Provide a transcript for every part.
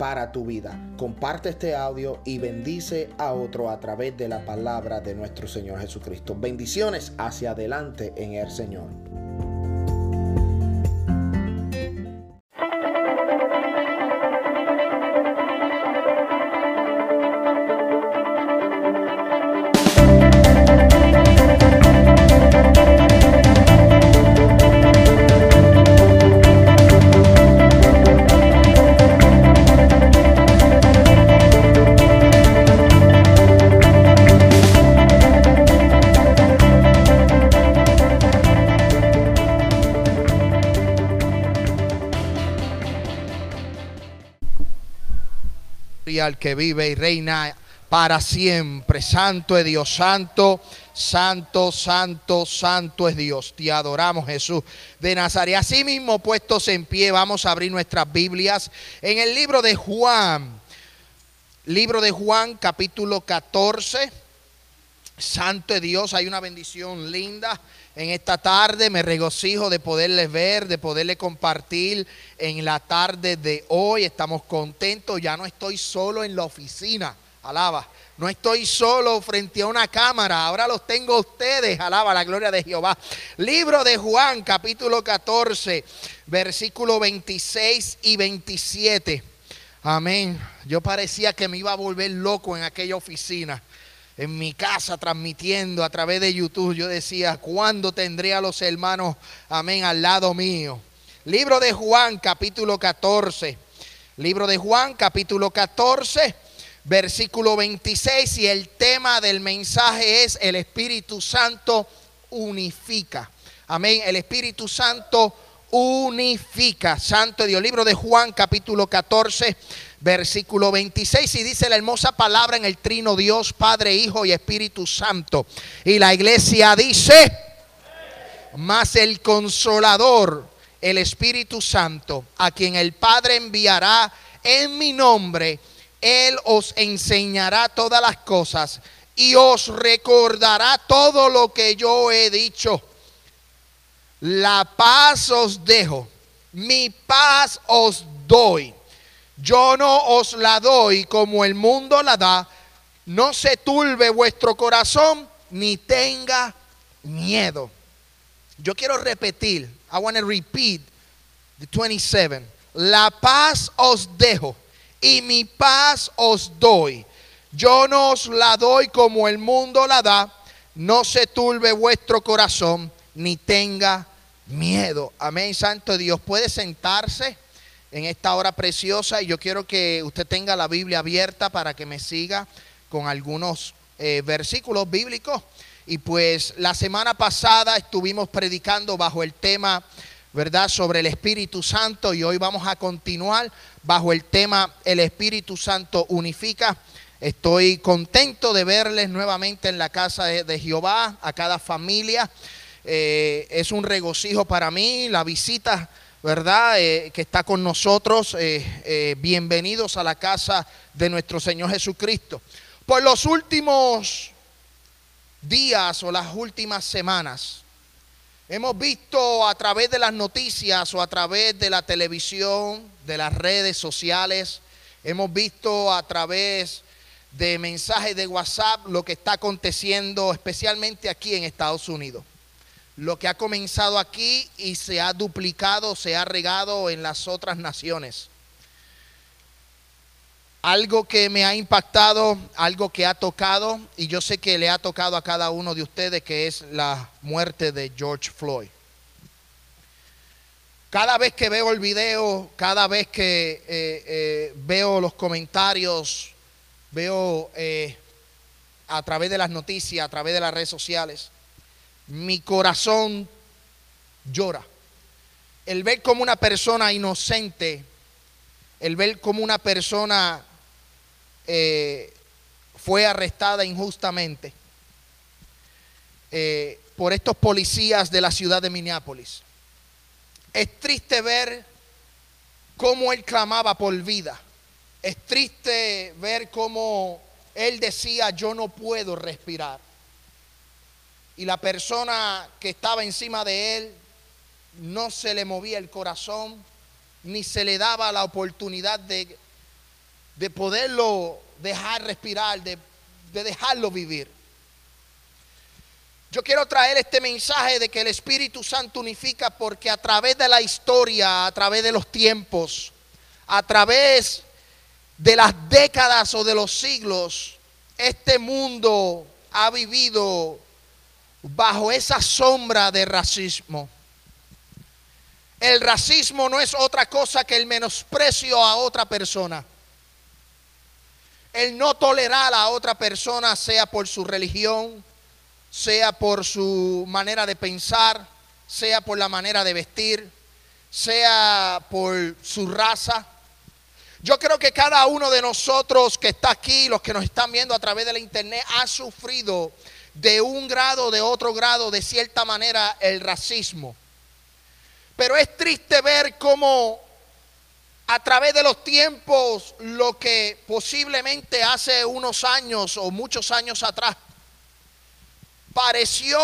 para tu vida. Comparte este audio y bendice a otro a través de la palabra de nuestro Señor Jesucristo. Bendiciones hacia adelante en el Señor. Que vive y reina para siempre. Santo es Dios, santo, santo, santo, santo es Dios. Te adoramos Jesús de Nazaret. Así mismo puestos en pie, vamos a abrir nuestras Biblias en el libro de Juan. Libro de Juan, capítulo 14. Santo es Dios, hay una bendición linda en esta tarde. Me regocijo de poderles ver, de poderles compartir en la tarde de hoy. Estamos contentos, ya no estoy solo en la oficina. Alaba. No estoy solo frente a una cámara, ahora los tengo ustedes. Alaba la gloria de Jehová. Libro de Juan, capítulo 14, versículo 26 y 27. Amén. Yo parecía que me iba a volver loco en aquella oficina en mi casa transmitiendo a través de YouTube, yo decía, ¿cuándo tendré a los hermanos, amén, al lado mío? Libro de Juan, capítulo 14. Libro de Juan, capítulo 14, versículo 26. Y el tema del mensaje es el Espíritu Santo unifica. Amén. El Espíritu Santo unifica. Santo Dios. Libro de Juan, capítulo 14, versículo 26 y dice la hermosa palabra en el trino Dios, Padre, Hijo y Espíritu Santo. Y la iglesia dice, más el consolador, el Espíritu Santo, a quien el Padre enviará en mi nombre, Él os enseñará todas las cosas y os recordará todo lo que yo he dicho. La paz os dejo, mi paz os doy yo no os la doy como el mundo la da. No se turbe vuestro corazón ni tenga miedo. Yo quiero repetir. I want to repeat the 27. La paz os dejo y mi paz os doy. Yo no os la doy como el mundo la da. No se turbe vuestro corazón ni tenga miedo. Amén, Santo Dios. Puede sentarse en esta hora preciosa y yo quiero que usted tenga la Biblia abierta para que me siga con algunos eh, versículos bíblicos. Y pues la semana pasada estuvimos predicando bajo el tema, ¿verdad?, sobre el Espíritu Santo y hoy vamos a continuar bajo el tema El Espíritu Santo unifica. Estoy contento de verles nuevamente en la casa de, Jehová, a cada familia. Eh, es un regocijo para mí la visita ¿verdad? Eh, que está con nosotros. Eh, eh, bienvenidos a la casa de nuestro Señor Jesucristo. Por los últimos días o las últimas semanas, hemos visto a través de las noticias o a través de la televisión, de las redes sociales, hemos visto a través de mensajes de WhatsApp lo que está aconteciendo especialmente aquí en Estados Unidos lo que ha comenzado aquí y se ha duplicado, se ha regado en las otras naciones. Algo que me ha impactado, algo que ha tocado, y yo sé que le ha tocado a cada uno de ustedes, que es la muerte de George Floyd. Cada vez que veo el video, cada vez que eh, eh, veo los comentarios, veo eh, a través de las noticias, a través de las redes sociales, mi corazón llora. El ver como una persona inocente, el ver como una persona eh, fue arrestada injustamente eh, por estos policías de la ciudad de Minneapolis. Es triste ver cómo él clamaba por vida. Es triste ver cómo él decía, yo no puedo respirar. Y la persona que estaba encima de él no se le movía el corazón, ni se le daba la oportunidad de, de poderlo dejar respirar, de, de dejarlo vivir. Yo quiero traer este mensaje de que el Espíritu Santo unifica porque a través de la historia, a través de los tiempos, a través de las décadas o de los siglos, este mundo ha vivido bajo esa sombra de racismo. El racismo no es otra cosa que el menosprecio a otra persona. El no tolerar a otra persona, sea por su religión, sea por su manera de pensar, sea por la manera de vestir, sea por su raza. Yo creo que cada uno de nosotros que está aquí, los que nos están viendo a través de la internet, ha sufrido de un grado, de otro grado, de cierta manera, el racismo. Pero es triste ver cómo a través de los tiempos, lo que posiblemente hace unos años o muchos años atrás pareció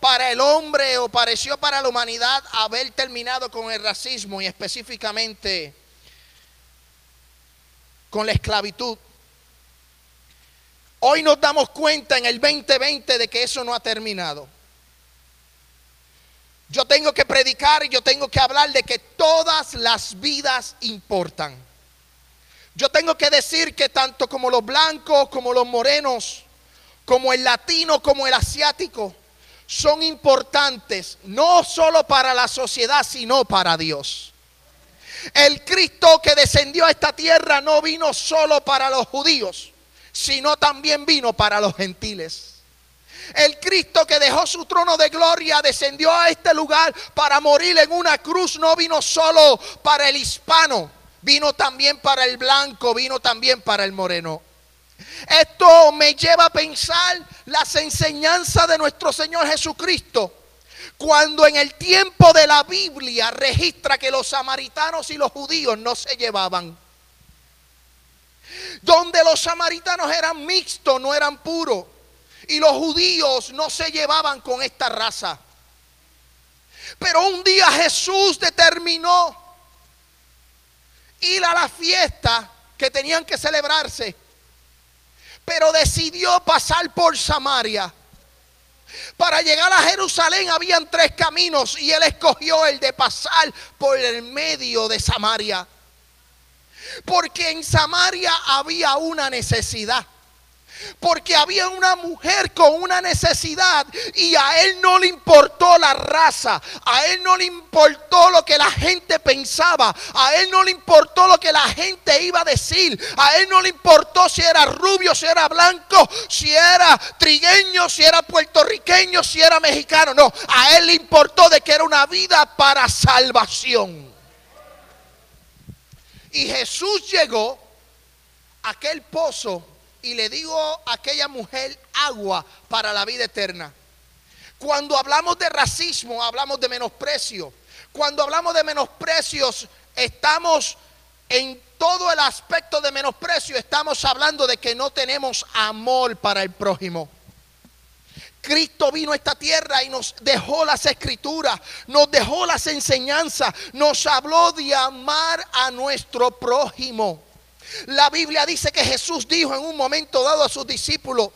para el hombre o pareció para la humanidad haber terminado con el racismo y específicamente con la esclavitud. Hoy nos damos cuenta en el 2020 de que eso no ha terminado. Yo tengo que predicar y yo tengo que hablar de que todas las vidas importan. Yo tengo que decir que tanto como los blancos como los morenos, como el latino, como el asiático, son importantes no solo para la sociedad, sino para Dios. El Cristo que descendió a esta tierra no vino solo para los judíos, sino también vino para los gentiles. El Cristo que dejó su trono de gloria descendió a este lugar para morir en una cruz, no vino solo para el hispano, vino también para el blanco, vino también para el moreno. Esto me lleva a pensar las enseñanzas de nuestro Señor Jesucristo. Cuando en el tiempo de la Biblia registra que los samaritanos y los judíos no se llevaban. Donde los samaritanos eran mixtos, no eran puros. Y los judíos no se llevaban con esta raza. Pero un día Jesús determinó ir a la fiesta que tenían que celebrarse pero decidió pasar por Samaria. Para llegar a Jerusalén habían tres caminos y él escogió el de pasar por el medio de Samaria. Porque en Samaria había una necesidad. Porque había una mujer con una necesidad y a él no le importó la raza, a él no le importó lo que la gente pensaba, a él no le importó lo que la gente iba a decir, a él no le importó si era rubio, si era blanco, si era trigueño, si era puertorriqueño, si era mexicano, no, a él le importó de que era una vida para salvación. Y Jesús llegó a aquel pozo y le digo a aquella mujer agua para la vida eterna. Cuando hablamos de racismo, hablamos de menosprecio. Cuando hablamos de menosprecios, estamos en todo el aspecto de menosprecio, estamos hablando de que no tenemos amor para el prójimo. Cristo vino a esta tierra y nos dejó las escrituras, nos dejó las enseñanzas, nos habló de amar a nuestro prójimo. La Biblia dice que Jesús dijo en un momento dado a sus discípulos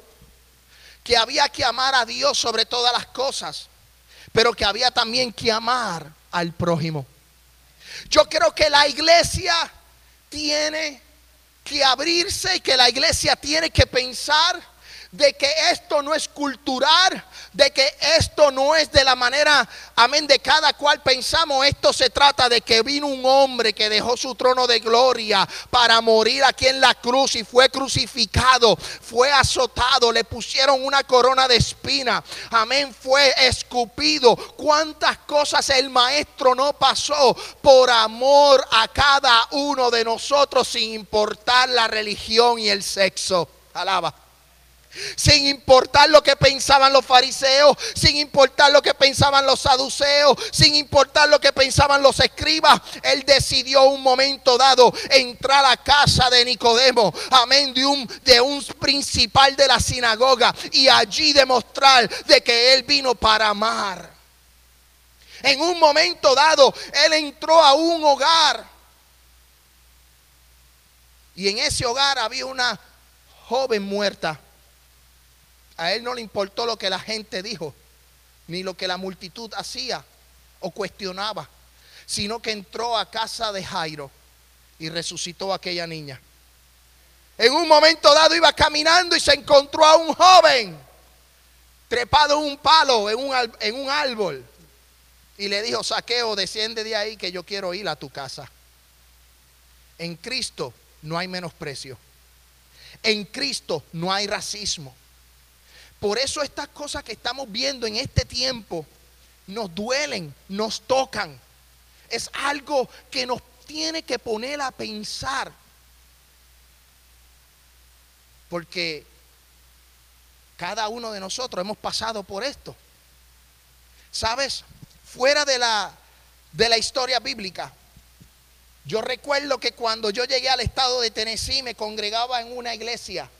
que había que amar a Dios sobre todas las cosas, pero que había también que amar al prójimo. Yo creo que la iglesia tiene que abrirse y que la iglesia tiene que pensar de que esto no es cultural, de que esto no es de la manera, amén, de cada cual pensamos. Esto se trata de que vino un hombre que dejó su trono de gloria para morir aquí en la cruz y fue crucificado, fue azotado, le pusieron una corona de espina, amén, fue escupido. ¿Cuántas cosas el maestro no pasó por amor a cada uno de nosotros sin importar la religión y el sexo? Alaba sin importar lo que pensaban los fariseos, sin importar lo que pensaban los saduceos, sin importar lo que pensaban los escribas, él decidió un momento dado entrar a casa de Nicodemo, amén, de un, un principal de la sinagoga y allí demostrar de que él vino para amar. En un momento dado, él entró a un hogar y en ese hogar había una joven muerta. A él no le importó lo que la gente dijo, ni lo que la multitud hacía o cuestionaba, sino que entró a casa de Jairo y resucitó a aquella niña. En un momento dado iba caminando y se encontró a un joven trepado en un palo, en un, en un árbol. Y le dijo, saqueo, desciende de ahí que yo quiero ir a tu casa. En Cristo no hay menosprecio. En Cristo no hay racismo. Por eso estas cosas que estamos viendo en este tiempo nos duelen, nos tocan. Es algo que nos tiene que poner a pensar. Porque cada uno de nosotros hemos pasado por esto. ¿Sabes? Fuera de la, de la historia bíblica. Yo recuerdo que cuando yo llegué al estado de Tennessee me congregaba en una iglesia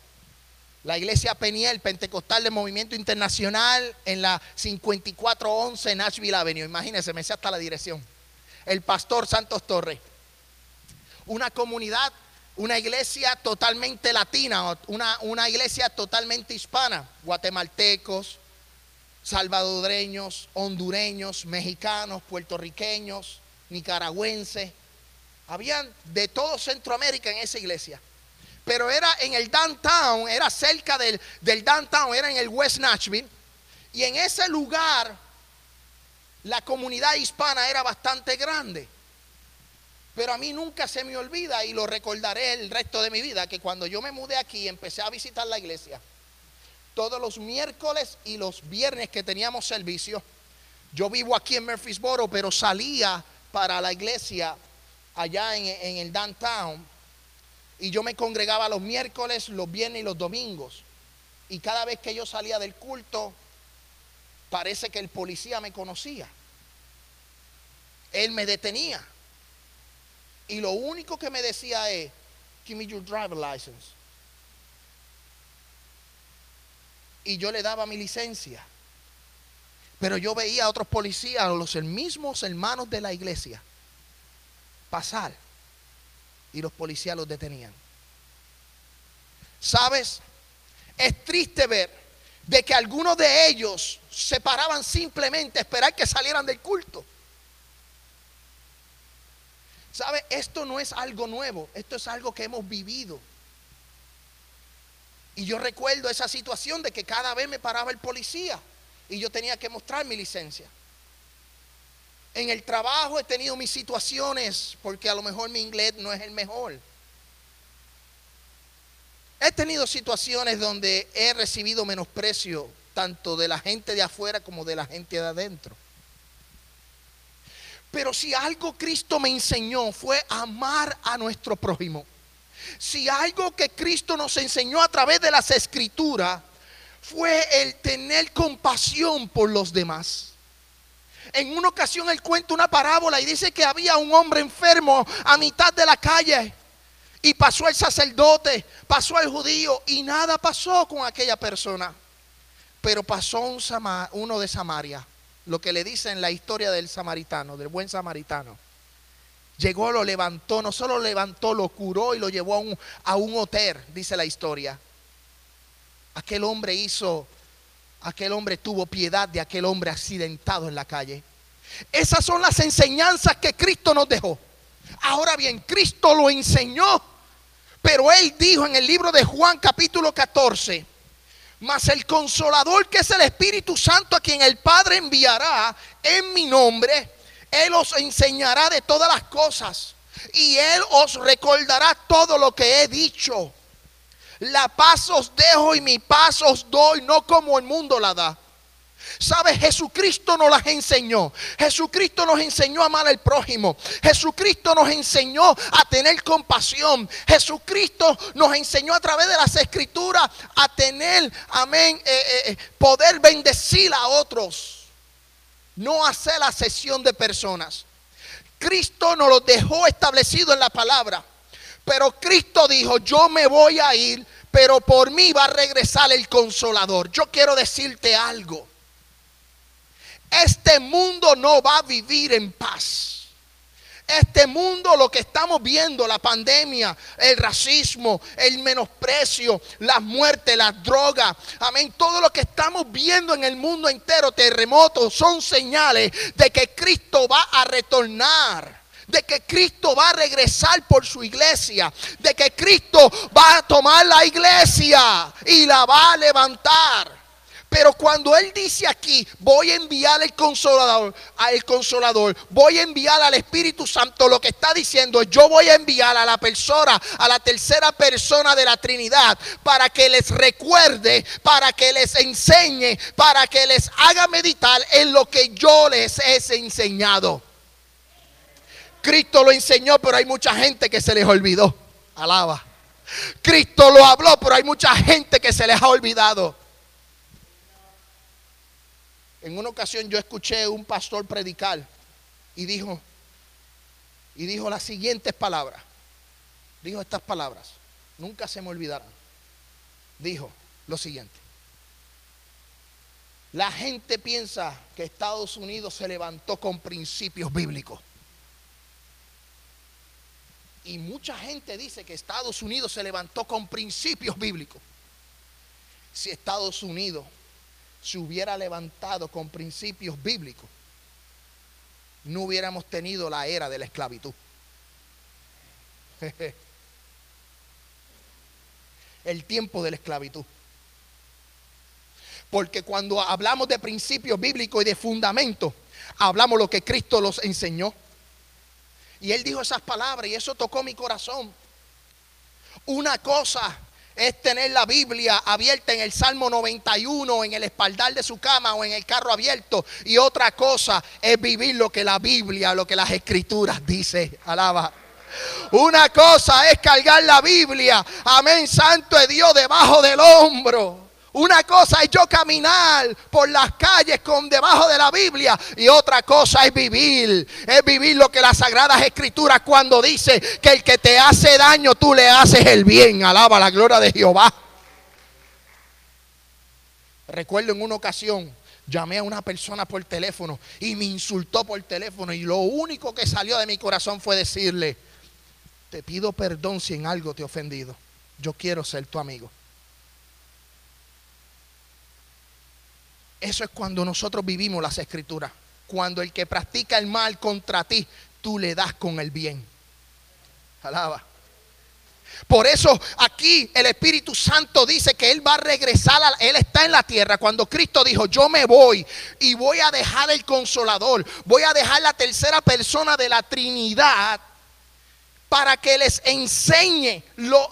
la iglesia Peniel Pentecostal de Movimiento Internacional en la 5411 Nashville Avenue. Imagínense, me sé hasta la dirección. El pastor Santos Torres. Una comunidad, una iglesia totalmente latina, una, una iglesia totalmente hispana. Guatemaltecos, salvadoreños, hondureños, mexicanos, puertorriqueños, nicaragüenses. Habían de todo Centroamérica en esa iglesia pero era en el downtown, era cerca del, downtown, era en el West Nashville. Y en ese lugar la comunidad hispana era bastante grande. Pero a mí nunca se me olvida y lo recordaré el resto de mi vida, que cuando yo me mudé aquí empecé a visitar la iglesia, todos los miércoles y los viernes que teníamos servicio, yo vivo aquí en Murfreesboro, pero salía para la iglesia allá en, en el downtown y yo me congregaba los miércoles, los viernes y los domingos. Y cada vez que yo salía del culto, parece que el policía me conocía. Él me detenía. Y lo único que me decía es, give me your driver license. Y yo le daba mi licencia. Pero yo veía a otros policías, los mismos hermanos de la iglesia, pasar y los policías los detenían. ¿Sabes? Es triste ver de que algunos de ellos se paraban simplemente a esperar que salieran del culto. ¿Sabes? Esto no es algo nuevo, esto es algo que hemos vivido. Y yo recuerdo esa situación de que cada vez me paraba el policía y yo tenía que mostrar mi licencia. En el trabajo he tenido mis situaciones porque a lo mejor mi inglés no es el mejor. He tenido situaciones donde he recibido menosprecio tanto de la gente de afuera como de la gente de adentro. Pero si algo Cristo me enseñó fue amar a nuestro prójimo. Si algo que Cristo nos enseñó a través de las escrituras fue el tener compasión por los demás. En una ocasión él cuenta una parábola y dice que había un hombre enfermo a mitad de la calle. Y pasó el sacerdote, pasó el judío y nada pasó con aquella persona. Pero pasó un uno de Samaria, lo que le dicen la historia del samaritano, del buen samaritano. Llegó, lo levantó, no solo lo levantó, lo curó y lo llevó a un, a un hotel, dice la historia. Aquel hombre hizo aquel hombre tuvo piedad de aquel hombre accidentado en la calle. Esas son las enseñanzas que Cristo nos dejó. Ahora bien, Cristo lo enseñó, pero él dijo en el libro de Juan capítulo 14, Mas el consolador que es el Espíritu Santo a quien el Padre enviará en mi nombre, Él os enseñará de todas las cosas y Él os recordará todo lo que he dicho. La paz os dejo y mi paz os doy, no como el mundo la da. ¿Sabes? Jesucristo nos las enseñó. Jesucristo nos enseñó a amar al prójimo. Jesucristo nos enseñó a tener compasión. Jesucristo nos enseñó a través de las escrituras a tener, amén, eh, eh, eh, poder bendecir a otros. No hacer la sesión de personas. Cristo nos lo dejó establecido en la palabra. Pero Cristo dijo, yo me voy a ir, pero por mí va a regresar el consolador. Yo quiero decirte algo. Este mundo no va a vivir en paz. Este mundo, lo que estamos viendo, la pandemia, el racismo, el menosprecio, las muertes, las drogas, amén, todo lo que estamos viendo en el mundo entero, terremotos, son señales de que Cristo va a retornar de que Cristo va a regresar por su iglesia, de que Cristo va a tomar la iglesia y la va a levantar. Pero cuando Él dice aquí, voy a enviar al consolador, al consolador, voy a enviar al Espíritu Santo, lo que está diciendo es, yo voy a enviar a la persona, a la tercera persona de la Trinidad, para que les recuerde, para que les enseñe, para que les haga meditar en lo que yo les he enseñado. Cristo lo enseñó, pero hay mucha gente que se les olvidó. Alaba. Cristo lo habló, pero hay mucha gente que se les ha olvidado. En una ocasión yo escuché un pastor predicar y dijo, y dijo las siguientes palabras. Dijo estas palabras, nunca se me olvidarán. Dijo lo siguiente. La gente piensa que Estados Unidos se levantó con principios bíblicos. Y mucha gente dice que Estados Unidos se levantó con principios bíblicos. Si Estados Unidos se hubiera levantado con principios bíblicos, no hubiéramos tenido la era de la esclavitud. El tiempo de la esclavitud. Porque cuando hablamos de principios bíblicos y de fundamentos, hablamos lo que Cristo los enseñó. Y él dijo esas palabras y eso tocó mi corazón. Una cosa es tener la Biblia abierta en el Salmo 91, en el espaldar de su cama o en el carro abierto. Y otra cosa es vivir lo que la Biblia, lo que las escrituras dice. Alaba. Una cosa es cargar la Biblia, amén, santo es Dios, debajo del hombro. Una cosa es yo caminar por las calles con debajo de la Biblia y otra cosa es vivir. Es vivir lo que las sagradas escrituras cuando dice que el que te hace daño tú le haces el bien. Alaba la gloria de Jehová. Recuerdo en una ocasión llamé a una persona por teléfono y me insultó por teléfono y lo único que salió de mi corazón fue decirle, te pido perdón si en algo te he ofendido. Yo quiero ser tu amigo. Eso es cuando nosotros vivimos las escrituras. Cuando el que practica el mal contra ti, tú le das con el bien. Alaba. Por eso aquí el Espíritu Santo dice que Él va a regresar, Él está en la tierra. Cuando Cristo dijo, yo me voy y voy a dejar el consolador, voy a dejar la tercera persona de la Trinidad para que les enseñe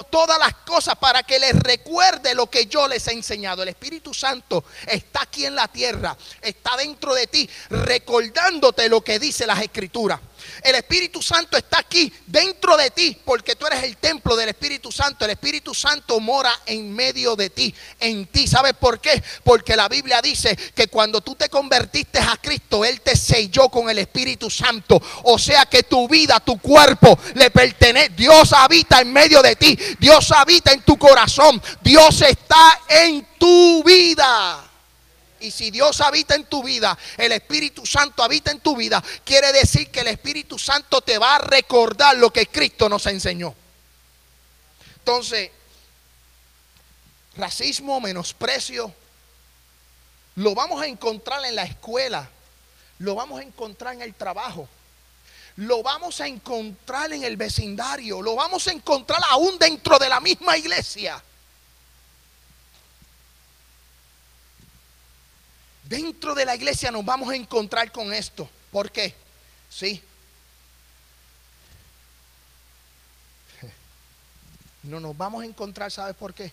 todas las cosas, para que les recuerde lo que yo les he enseñado. El Espíritu Santo está aquí en la tierra, está dentro de ti, recordándote lo que dice las Escrituras. El Espíritu Santo está aquí dentro de ti porque tú eres el templo del Espíritu Santo. El Espíritu Santo mora en medio de ti, en ti. ¿Sabes por qué? Porque la Biblia dice que cuando tú te convertiste a Cristo, Él te selló con el Espíritu Santo. O sea que tu vida, tu cuerpo le pertenece. Dios habita en medio de ti. Dios habita en tu corazón. Dios está en tu vida. Y si Dios habita en tu vida, el Espíritu Santo habita en tu vida, quiere decir que el Espíritu Santo te va a recordar lo que Cristo nos enseñó. Entonces, racismo, menosprecio, lo vamos a encontrar en la escuela, lo vamos a encontrar en el trabajo, lo vamos a encontrar en el vecindario, lo vamos a encontrar aún dentro de la misma iglesia. Dentro de la iglesia nos vamos a encontrar con esto. ¿Por qué? Sí. No nos vamos a encontrar, ¿sabes por qué?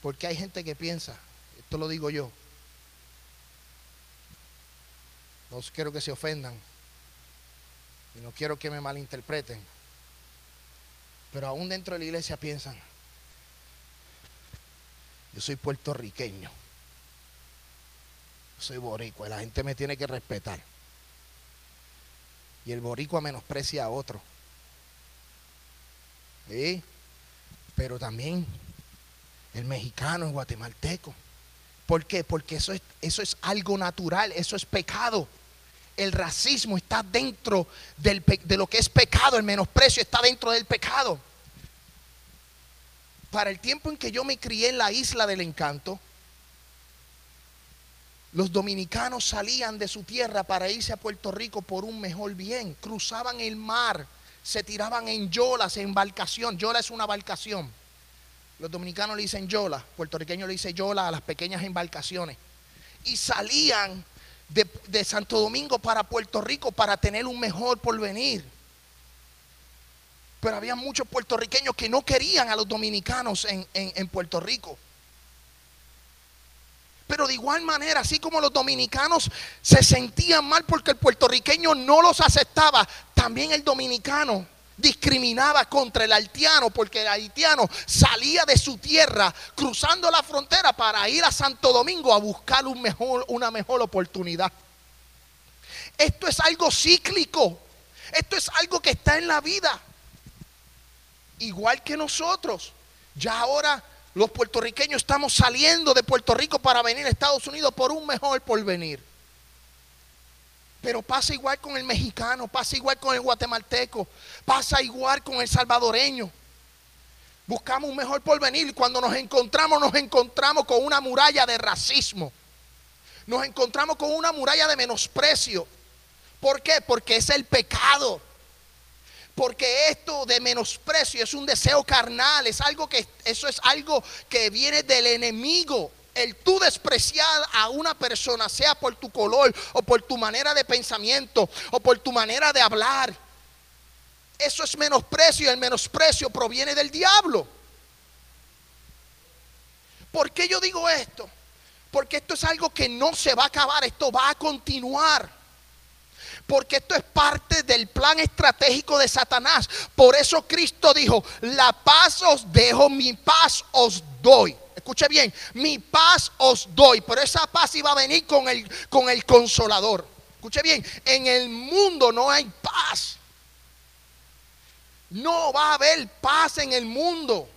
Porque hay gente que piensa, esto lo digo yo, no quiero que se ofendan y no quiero que me malinterpreten, pero aún dentro de la iglesia piensan, yo soy puertorriqueño, soy boricua la gente me tiene que respetar. Y el boricua menosprecia a otro. ¿Sí? Pero también el mexicano, el guatemalteco. ¿Por qué? Porque eso es, eso es algo natural, eso es pecado. El racismo está dentro del, de lo que es pecado, el menosprecio está dentro del pecado. Para el tiempo en que yo me crié en la isla del encanto, los dominicanos salían de su tierra para irse a Puerto Rico por un mejor bien. Cruzaban el mar, se tiraban en yolas, en embarcación. Yola es una embarcación los dominicanos le dicen yola, puertorriqueños le dicen yola a las pequeñas embarcaciones. Y salían de, Santo Domingo para Puerto Rico para tener un mejor porvenir. Pero había muchos puertorriqueños que no querían a los dominicanos en, en Puerto Rico. Pero de igual manera, así como los dominicanos se sentían mal porque el puertorriqueño no los aceptaba, también el dominicano discriminaba contra el haitiano porque el haitiano salía de su tierra cruzando la frontera para ir a Santo Domingo a buscar un mejor, una mejor oportunidad. Esto es algo cíclico. Esto es algo que está en la vida. Igual que nosotros. Ya ahora los puertorriqueños estamos saliendo de Puerto Rico para venir a Estados Unidos por un mejor porvenir. Pero pasa igual con el mexicano, pasa igual con el guatemalteco, pasa igual con el salvadoreño. Buscamos un mejor porvenir. Cuando nos encontramos, nos encontramos con una muralla de racismo. Nos encontramos con una muralla de menosprecio. ¿Por qué? Porque es el pecado. Porque esto de menosprecio es un deseo carnal, es algo que eso es algo que viene del enemigo el tú despreciar a una persona, sea por tu color o por tu manera de pensamiento o por tu manera de hablar, eso es menosprecio el menosprecio proviene del diablo. ¿Por qué yo digo esto? Porque esto es algo que no se va a acabar, esto va a continuar. Porque esto es parte del plan estratégico de Satanás. Por eso Cristo dijo, la paz os dejo, mi paz os doy escuche bien, mi paz os doy, pero esa paz iba a venir con el, con el consolador. Escuche bien, en el mundo no hay paz. No va a haber paz en el mundo.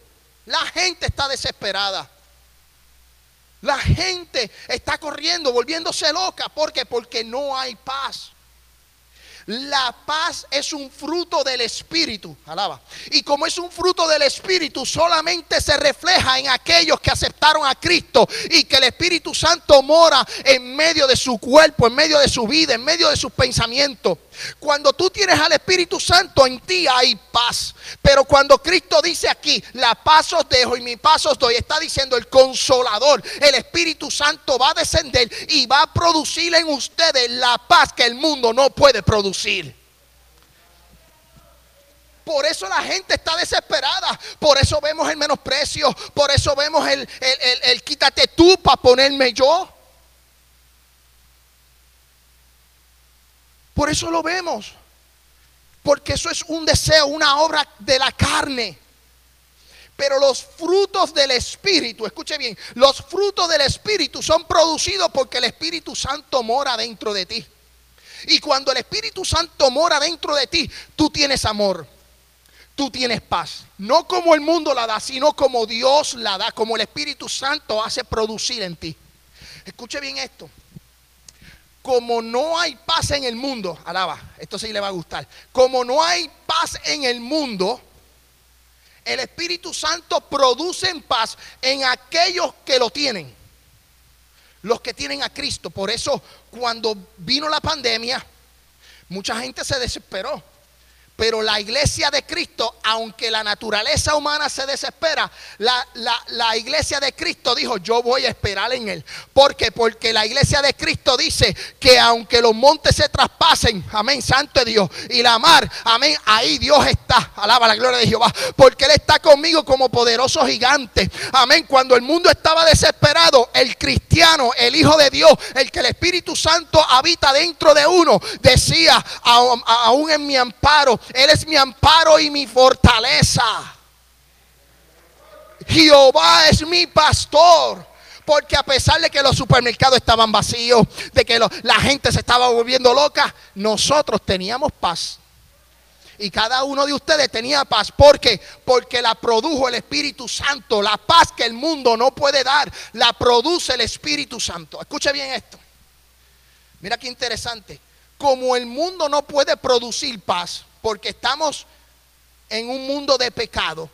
La gente está desesperada. La gente está corriendo, volviéndose loca. ¿Por qué? Porque no hay paz. La paz es un fruto del Espíritu. Alaba. Y como es un fruto del Espíritu, solamente se refleja en aquellos que aceptaron a Cristo y que el Espíritu Santo mora en medio de su cuerpo, en medio de su vida, en medio de sus pensamientos. Cuando tú tienes al Espíritu Santo en ti hay paz. Pero cuando Cristo dice aquí, la paz os dejo y mi paz os doy, está diciendo el consolador, el Espíritu Santo va a descender y va a producir en ustedes la paz que el mundo no puede producir. Por eso la gente está desesperada. Por eso vemos el menosprecio. Por eso vemos el, el, el quítate tú para ponerme yo. Por eso lo vemos. Porque eso es un deseo, una obra de la carne. Pero los frutos del Espíritu, escuche bien, los frutos del Espíritu son producidos porque el Espíritu Santo mora dentro de ti. Y cuando el Espíritu Santo mora dentro de ti, tú tienes amor, tú tienes paz. No como el mundo la da, sino como Dios la da, como el Espíritu Santo hace producir en ti. Escuche bien esto como no hay paz en el mundo, alaba, esto sí le va a gustar, como no hay paz en el mundo, el Espíritu Santo produce paz en aquellos que lo tienen, los que tienen a Cristo. Por eso cuando vino la pandemia, mucha gente se desesperó, Pero la iglesia de Cristo, aunque la naturaleza humana se desespera, la, la, iglesia de Cristo dijo, yo voy a esperar en él. ¿Por qué? Porque la iglesia de Cristo dice que aunque los montes se traspasen, amén, santo Dios, y la mar, amén, ahí Dios está. Alaba la gloria de Jehová. Porque Él está conmigo como poderoso gigante. Amén. Cuando el mundo estaba desesperado, el cristiano, el Hijo de Dios, el que el Espíritu Santo habita dentro de uno, decía, aún en mi amparo, él es mi amparo y mi fortaleza. Jehová es mi pastor. Porque a pesar de que los supermercados estaban vacíos, de que la gente se estaba volviendo loca, nosotros teníamos paz. Y cada uno de ustedes tenía paz. ¿Por qué? Porque la produjo el Espíritu Santo. La paz que el mundo no puede dar, la produce el Espíritu Santo. Escuche bien esto. Mira qué interesante. Como el mundo no puede producir paz, porque estamos en un mundo de pecado.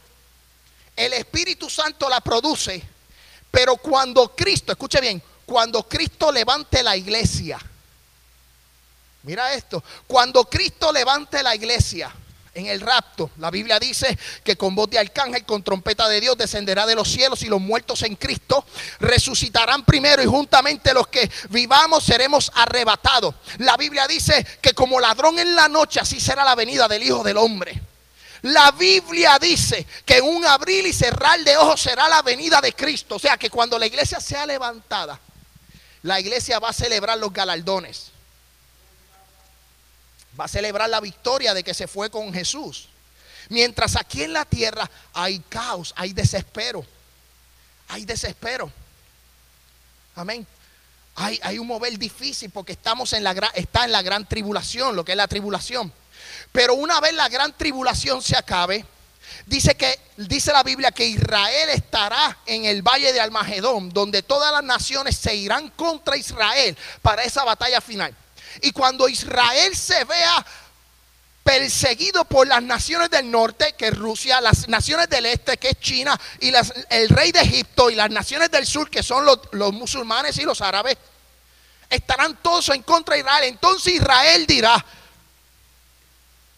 El Espíritu Santo la produce, pero cuando Cristo, escuche bien, cuando Cristo levante la iglesia, mira esto, cuando Cristo levante la iglesia, en el rapto. La Biblia dice que con voz de arcángel, con trompeta de Dios, descenderá de los cielos y los muertos en Cristo resucitarán primero y juntamente los que vivamos seremos arrebatados. La Biblia dice que como ladrón en la noche, así será la venida del Hijo del Hombre. La Biblia dice que un abrir y cerrar de ojos será la venida de Cristo. O sea que cuando la iglesia sea levantada, la iglesia va a celebrar los galardones va a celebrar la victoria de que se fue con Jesús. Mientras aquí en la tierra hay caos, hay desespero. Hay desespero. Amén. Hay, un mover difícil porque estamos en la gran, está en la gran tribulación, lo que es la tribulación. Pero una vez la gran tribulación se acabe, dice que dice la Biblia que Israel estará en el valle de Almagedón, donde todas las naciones se irán contra Israel para esa batalla final. Y cuando Israel se vea perseguido por las naciones del norte, que es Rusia, las naciones del este, que es China, y el rey de Egipto, y las naciones del sur, que son los, los musulmanes y los árabes, estarán todos en contra de Israel. Entonces Israel dirá,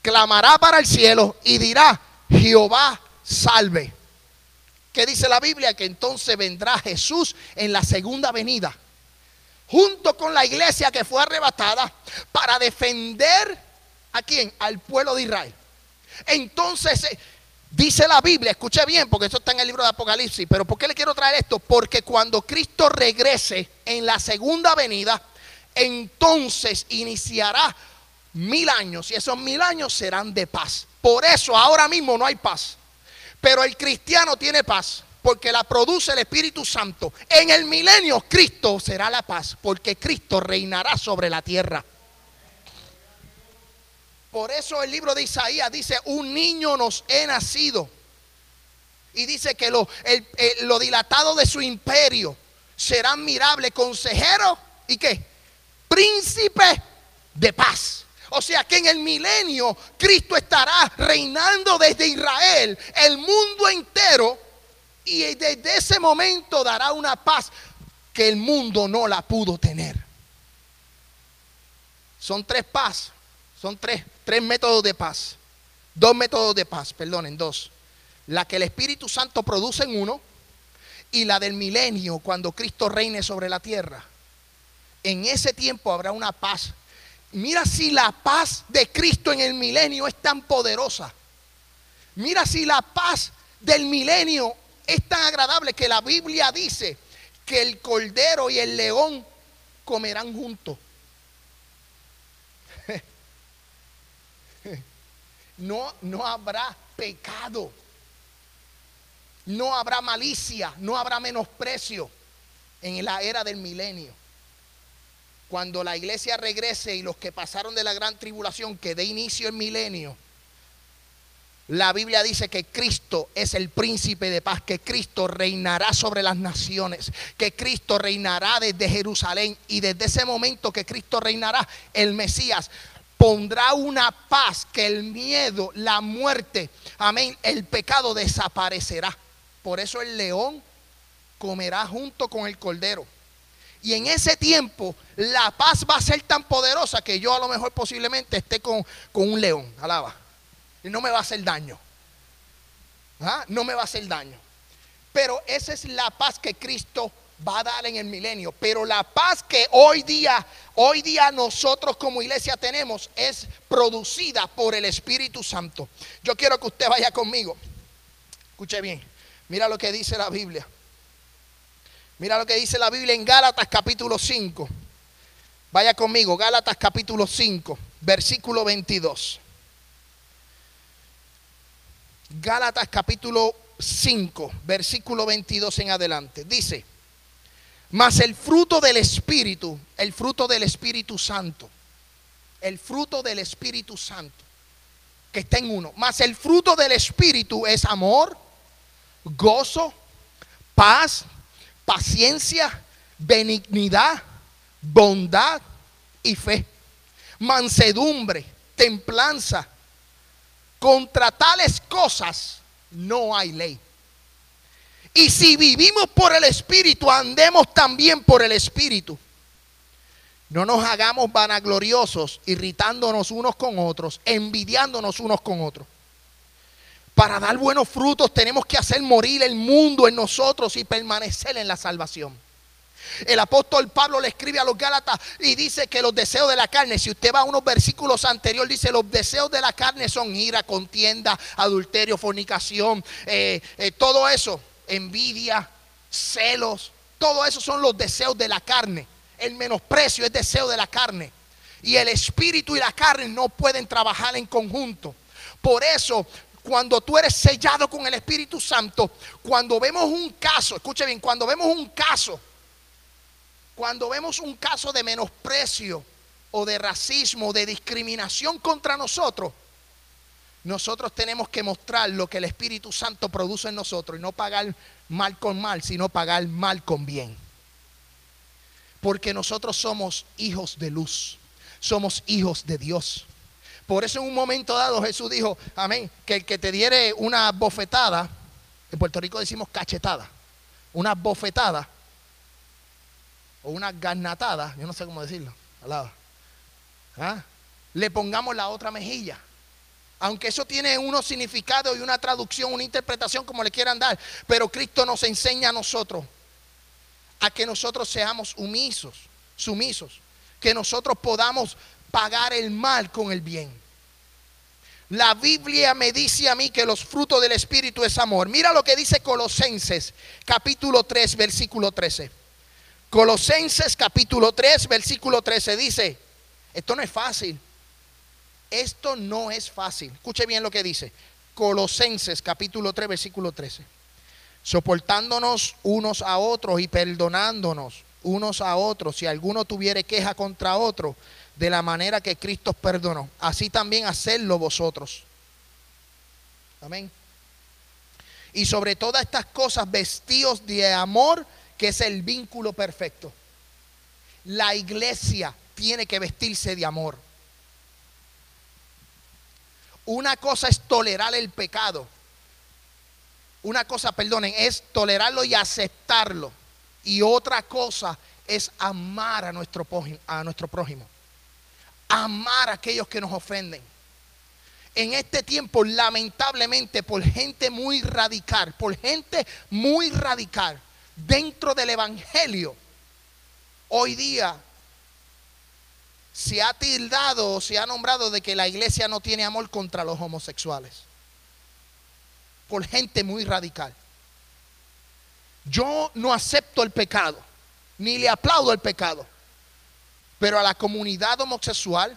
clamará para el cielo y dirá, Jehová salve. ¿Qué dice la Biblia? Que entonces vendrá Jesús en la segunda venida junto con la iglesia que fue arrebatada para defender a quién? Al pueblo de Israel. Entonces, eh, dice la Biblia, escuche bien, porque eso está en el libro de Apocalipsis, pero ¿por qué le quiero traer esto? Porque cuando Cristo regrese en la segunda venida, entonces iniciará mil años y esos mil años serán de paz. Por eso ahora mismo no hay paz, pero el cristiano tiene paz porque la produce el Espíritu Santo. En el milenio Cristo será la paz, porque Cristo reinará sobre la tierra. Por eso el libro de Isaías dice, un niño nos he nacido. Y dice que lo, lo dilatado de su imperio será admirable consejero y qué? Príncipe de paz. O sea que en el milenio Cristo estará reinando desde Israel, el mundo entero y desde ese momento dará una paz que el mundo no la pudo tener. Son tres paz, son tres, tres métodos de paz. Dos métodos de paz, perdonen, dos. La que el Espíritu Santo produce en uno y la del milenio cuando Cristo reine sobre la tierra. En ese tiempo habrá una paz. Mira si la paz de Cristo en el milenio es tan poderosa. Mira si la paz del milenio es tan agradable que la Biblia dice que el cordero y el león comerán juntos. No, no habrá pecado. No habrá malicia, no habrá menosprecio en la era del milenio. Cuando la iglesia regrese y los que pasaron de la gran tribulación, que dé inicio el milenio, la Biblia dice que Cristo es el príncipe de paz, que Cristo reinará sobre las naciones, que Cristo reinará desde Jerusalén y desde ese momento que Cristo reinará, el Mesías pondrá una paz que el miedo, la muerte, amén, el pecado desaparecerá. Por eso el león comerá junto con el cordero. Y en ese tiempo la paz va a ser tan poderosa que yo a lo mejor posiblemente esté con, con un león. Alaba. No me va a hacer daño. ¿Ah? No me va a hacer daño. Pero esa es la paz que Cristo va a dar en el milenio. Pero la paz que hoy día, hoy día nosotros como iglesia tenemos es producida por el Espíritu Santo. Yo quiero que usted vaya conmigo. Escuche bien. Mira lo que dice la Biblia. Mira lo que dice la Biblia en Gálatas capítulo 5. Vaya conmigo, Gálatas capítulo 5, versículo 22. Gálatas capítulo 5, versículo 22 en adelante. Dice, mas el fruto del Espíritu, el fruto del Espíritu Santo, el fruto del Espíritu Santo, que está en uno, mas el fruto del Espíritu es amor, gozo, paz, paciencia, benignidad, bondad y fe, mansedumbre, templanza. Contra tales cosas no hay ley. Y si vivimos por el Espíritu, andemos también por el Espíritu. No nos hagamos vanagloriosos, irritándonos unos con otros, envidiándonos unos con otros. Para dar buenos frutos tenemos que hacer morir el mundo en nosotros y permanecer en la salvación. El apóstol Pablo le escribe a los Gálatas y dice que los deseos de la carne, si usted va a unos versículos anteriores, dice los deseos de la carne son ira, contienda, adulterio, fornicación, eh, eh, todo eso envidia, celos, todo eso son los deseos de la carne. El menosprecio es deseo de la carne. Y el espíritu y la carne no pueden trabajar en conjunto. Por eso, cuando tú eres sellado con el Espíritu Santo, cuando vemos un caso, escuche bien, cuando vemos un caso, cuando vemos un caso de menosprecio o de racismo, de discriminación contra nosotros, nosotros tenemos que mostrar lo que el Espíritu Santo produce en nosotros y no pagar mal con mal, sino pagar mal con bien. Porque nosotros somos hijos de luz, somos hijos de Dios. Por eso en un momento dado Jesús dijo, amén, que el que te diere una bofetada, en Puerto Rico decimos cachetada, una bofetada o una garnatada, yo no sé cómo decirlo, ¿Ah? le pongamos la otra mejilla. Aunque eso tiene unos significados y una traducción, una interpretación como le quieran dar. Pero Cristo nos enseña a nosotros a que nosotros seamos sumisos, sumisos. Que nosotros podamos pagar el mal con el bien. La Biblia me dice a mí que los frutos del Espíritu es amor. Mira lo que dice Colosenses capítulo 3 versículo 13. Colosenses capítulo 3 versículo 13 dice, esto no es fácil. Esto no es fácil. Escuche bien lo que dice. Colosenses capítulo 3 versículo 13. Soportándonos unos a otros y perdonándonos unos a otros si alguno tuviere queja contra otro de la manera que Cristo perdonó. Así también hacerlo vosotros. Amén. Y sobre todas estas cosas vestidos de amor, que es el vínculo perfecto. La iglesia tiene que vestirse de amor. Una cosa es tolerar el pecado. Una cosa, perdonen, es tolerarlo y aceptarlo. Y otra cosa es amar a nuestro, a nuestro prójimo. Amar a aquellos que nos ofenden. En este tiempo, lamentablemente, por gente muy radical, por gente muy radical dentro del Evangelio, hoy día se ha tildado o se ha nombrado de que la iglesia no tiene amor contra los homosexuales. Por gente muy radical. Yo no acepto el pecado, ni le aplaudo el pecado. Pero a la comunidad homosexual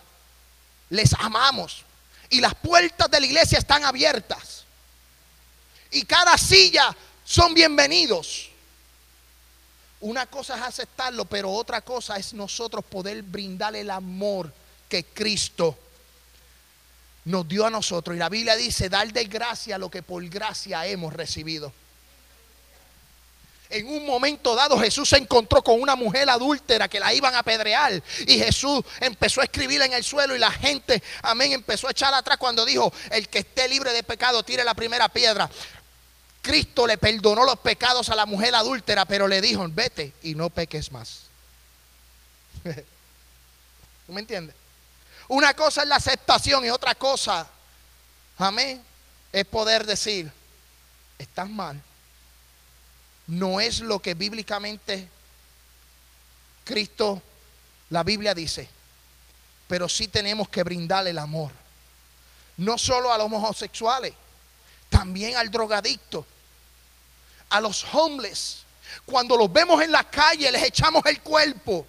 les amamos. Y las puertas de la iglesia están abiertas. Y cada silla son bienvenidos. Una cosa es aceptarlo, pero otra cosa es nosotros poder brindar el amor que Cristo nos dio a nosotros. Y la Biblia dice, dar de gracia lo que por gracia hemos recibido. En un momento dado Jesús se encontró con una mujer adúltera que la iban a apedrear. Y Jesús empezó a escribir en el suelo y la gente, amén, empezó a echar atrás cuando dijo, el que esté libre de pecado tire la primera piedra. Cristo le perdonó los pecados a la mujer adúltera, pero le dijo, vete y no peques más. ¿Tú me entiendes? Una cosa es la aceptación y otra cosa, amén, es poder decir, estás mal. No es lo que bíblicamente Cristo, la Biblia dice, pero sí tenemos que brindarle el amor. No solo a los homosexuales, también al drogadicto, a los homeless. Cuando los vemos en la calle, les echamos el cuerpo.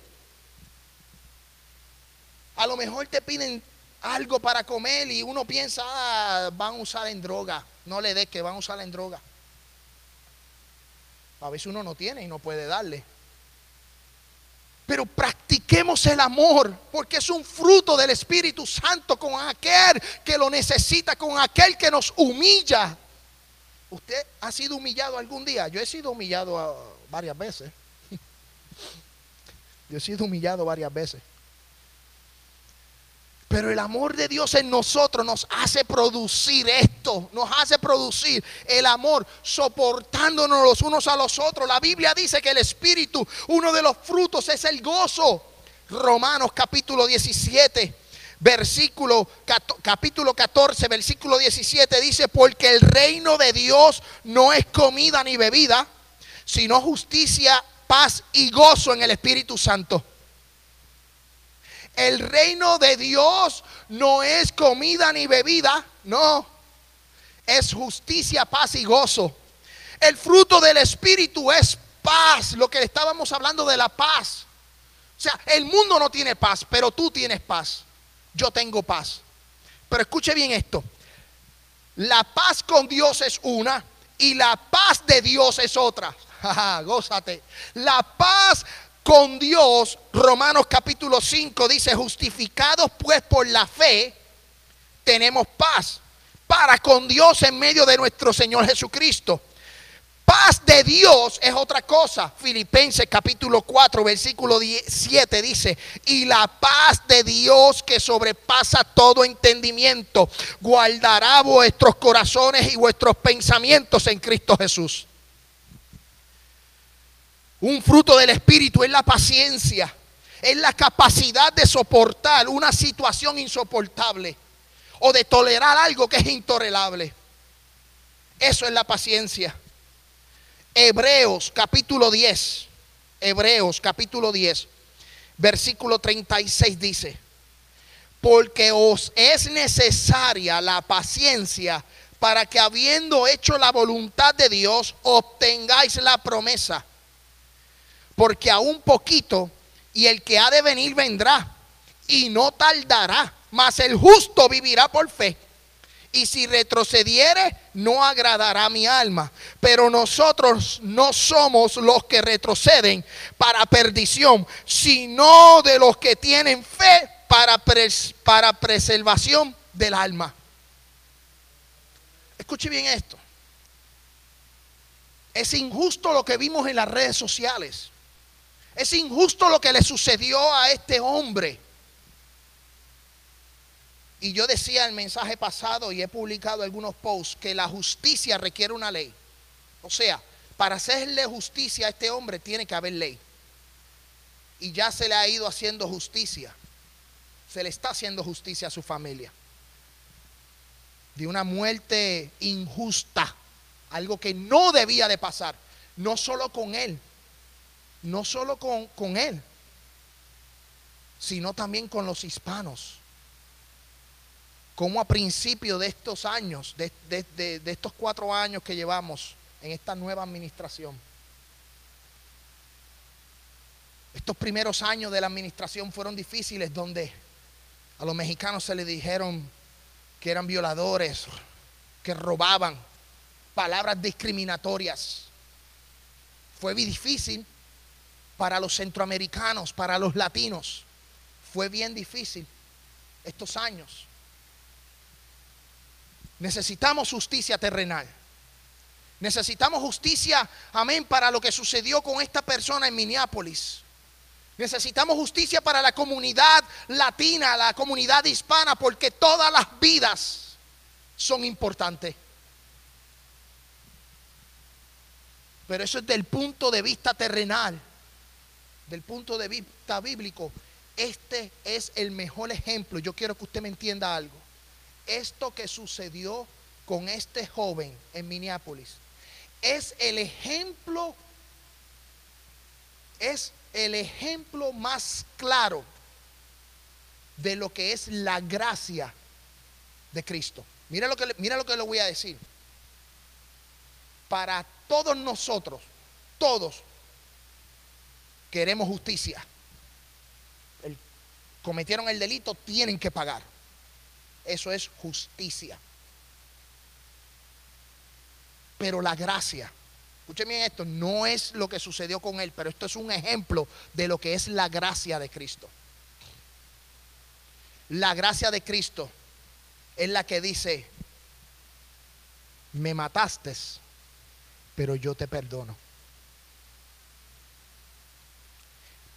A lo mejor te piden algo para comer y uno piensa, ah, van a usar en droga. No le des que van a usar en droga. A veces uno no tiene y no puede darle. Pero practiquemos el amor, porque es un fruto del Espíritu Santo con aquel que lo necesita, con aquel que nos humilla. ¿Usted ha sido humillado algún día? Yo he sido humillado ah, varias veces. Yo he sido humillado varias veces. Pero el amor de Dios en nosotros nos hace producir esto, nos hace producir el amor soportándonos los unos a los otros. La Biblia dice que el Espíritu, uno de los frutos es el gozo. Romanos capítulo 17, versículo capítulo 14, versículo 17 dice, porque el reino de Dios no es comida ni bebida, sino justicia, paz y gozo en el Espíritu Santo. El reino de Dios no es comida ni bebida, no. Es justicia, paz y gozo. El fruto del Espíritu es paz, lo que estábamos hablando de la paz. O sea, el mundo no tiene paz, pero tú tienes paz. Yo tengo paz. Pero escuche bien esto. La paz con Dios es una y la paz de Dios es otra. Gózate. La paz con Dios, Romanos capítulo 5 dice, justificados pues por la fe, tenemos paz para con Dios en medio de nuestro Señor Jesucristo. Paz de Dios es otra cosa. Filipenses capítulo 4, versículo 7 dice, y la paz de Dios que sobrepasa todo entendimiento, guardará vuestros corazones y vuestros pensamientos en Cristo Jesús. Un fruto del Espíritu es la paciencia, es la capacidad de soportar una situación insoportable o de tolerar algo que es intolerable. Eso es la paciencia. Hebreos capítulo 10, Hebreos capítulo 10, versículo 36 dice, porque os es necesaria la paciencia para que habiendo hecho la voluntad de Dios, obtengáis la promesa porque aún poquito y el que ha de venir vendrá y no tardará, mas el justo vivirá por fe. Y si retrocediere, no agradará mi alma. Pero nosotros no somos los que retroceden para perdición, sino de los que tienen fe para, para preservación del alma. Escuche bien esto. Es injusto lo que vimos en las redes sociales. Es injusto lo que le sucedió a este hombre. Y yo decía el mensaje pasado y he publicado algunos posts que la justicia requiere una ley. O sea, para hacerle justicia a este hombre tiene que haber ley. Y ya se le ha ido haciendo justicia. Se le está haciendo justicia a su familia. De una muerte injusta. Algo que no debía de pasar. No solo con él, no solo con, él, sino también con los hispanos. Como a principio de estos años, de, de estos cuatro años que llevamos en esta nueva administración, estos primeros años de la administración fueron difíciles donde a los mexicanos se les dijeron que eran violadores, que robaban, palabras discriminatorias. Fue difícil para los centroamericanos, para los latinos. Fue bien difícil estos años. Necesitamos justicia terrenal. Necesitamos justicia, amén, para lo que sucedió con esta persona en Minneapolis. Necesitamos justicia para la comunidad latina, la comunidad hispana, porque todas las vidas son importantes. Pero eso es del punto de vista terrenal del punto de vista bíblico, este es el mejor ejemplo. Yo quiero que usted me entienda algo. esto que sucedió con este joven en Minneapolis es el ejemplo, es el ejemplo más claro de lo que es la gracia de Cristo. Mira lo que, mira lo que le voy a decir. Para todos nosotros, todos queremos justicia. cometieron el delito, tienen que pagar. Eso es justicia. Pero la gracia, escúcheme bien esto, no es lo que sucedió con él, pero esto es un ejemplo de lo que es la gracia de Cristo. La gracia de Cristo es la que dice, me mataste, pero yo te perdono.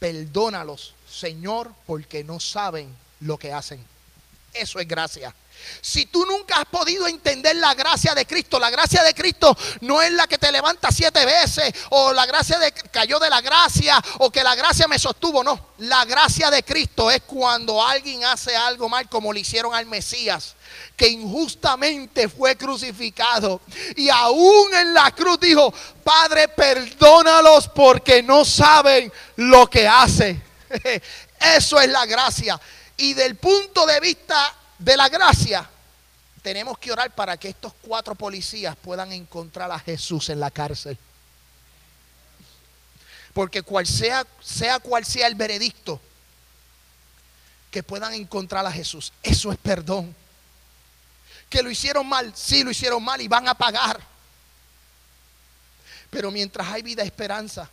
Perdónalos, Señor, porque no saben lo que hacen. Eso es gracia. Si tú nunca has podido entender la gracia de Cristo, la gracia de Cristo no es la que te levanta siete veces, o la gracia de cayó de la gracia, o que la gracia me sostuvo. No, la gracia de Cristo es cuando alguien hace algo mal, como le hicieron al Mesías, que injustamente fue crucificado, y aún en la cruz dijo: Padre, perdónalos porque no saben lo que hacen. Eso es la gracia. Y del punto de vista de la gracia, tenemos que orar para que estos cuatro policías puedan encontrar a Jesús en la cárcel. Porque cual sea, sea cual sea el veredicto, que puedan encontrar a Jesús. Eso es perdón. Que lo hicieron mal, sí lo hicieron mal y van a pagar. Pero mientras hay vida, esperanza.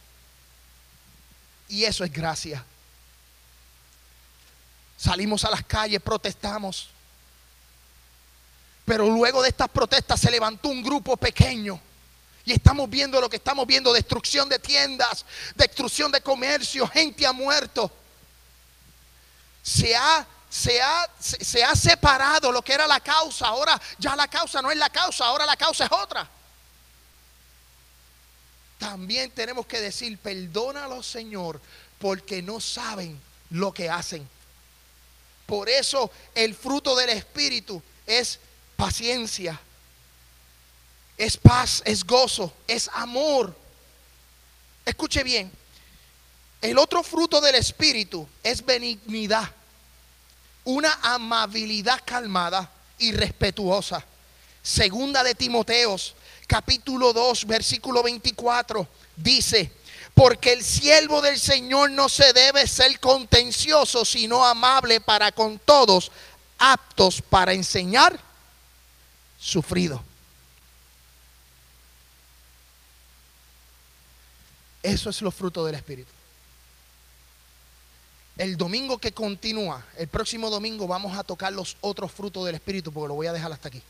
Y eso es gracia. Salimos a las calles, protestamos. Pero luego de estas protestas se levantó un grupo pequeño. Y estamos viendo lo que estamos viendo, destrucción de tiendas, destrucción de comercio, gente ha muerto. Se ha, se, ha, se ha separado lo que era la causa. Ahora ya la causa no es la causa, ahora la causa es otra. También tenemos que decir, perdónalo Señor, porque no saben lo que hacen. Por eso el fruto del Espíritu es paciencia, es paz, es gozo, es amor. Escuche bien, el otro fruto del Espíritu es benignidad, una amabilidad calmada y respetuosa. Segunda de Timoteos, capítulo 2, versículo 24, dice, porque el siervo del Señor no se debe ser contencioso, sino amable para con todos, aptos para enseñar, sufrido. Eso es lo fruto del Espíritu. El domingo que continúa, el próximo domingo vamos a tocar los otros frutos del Espíritu, porque lo voy a dejar hasta aquí.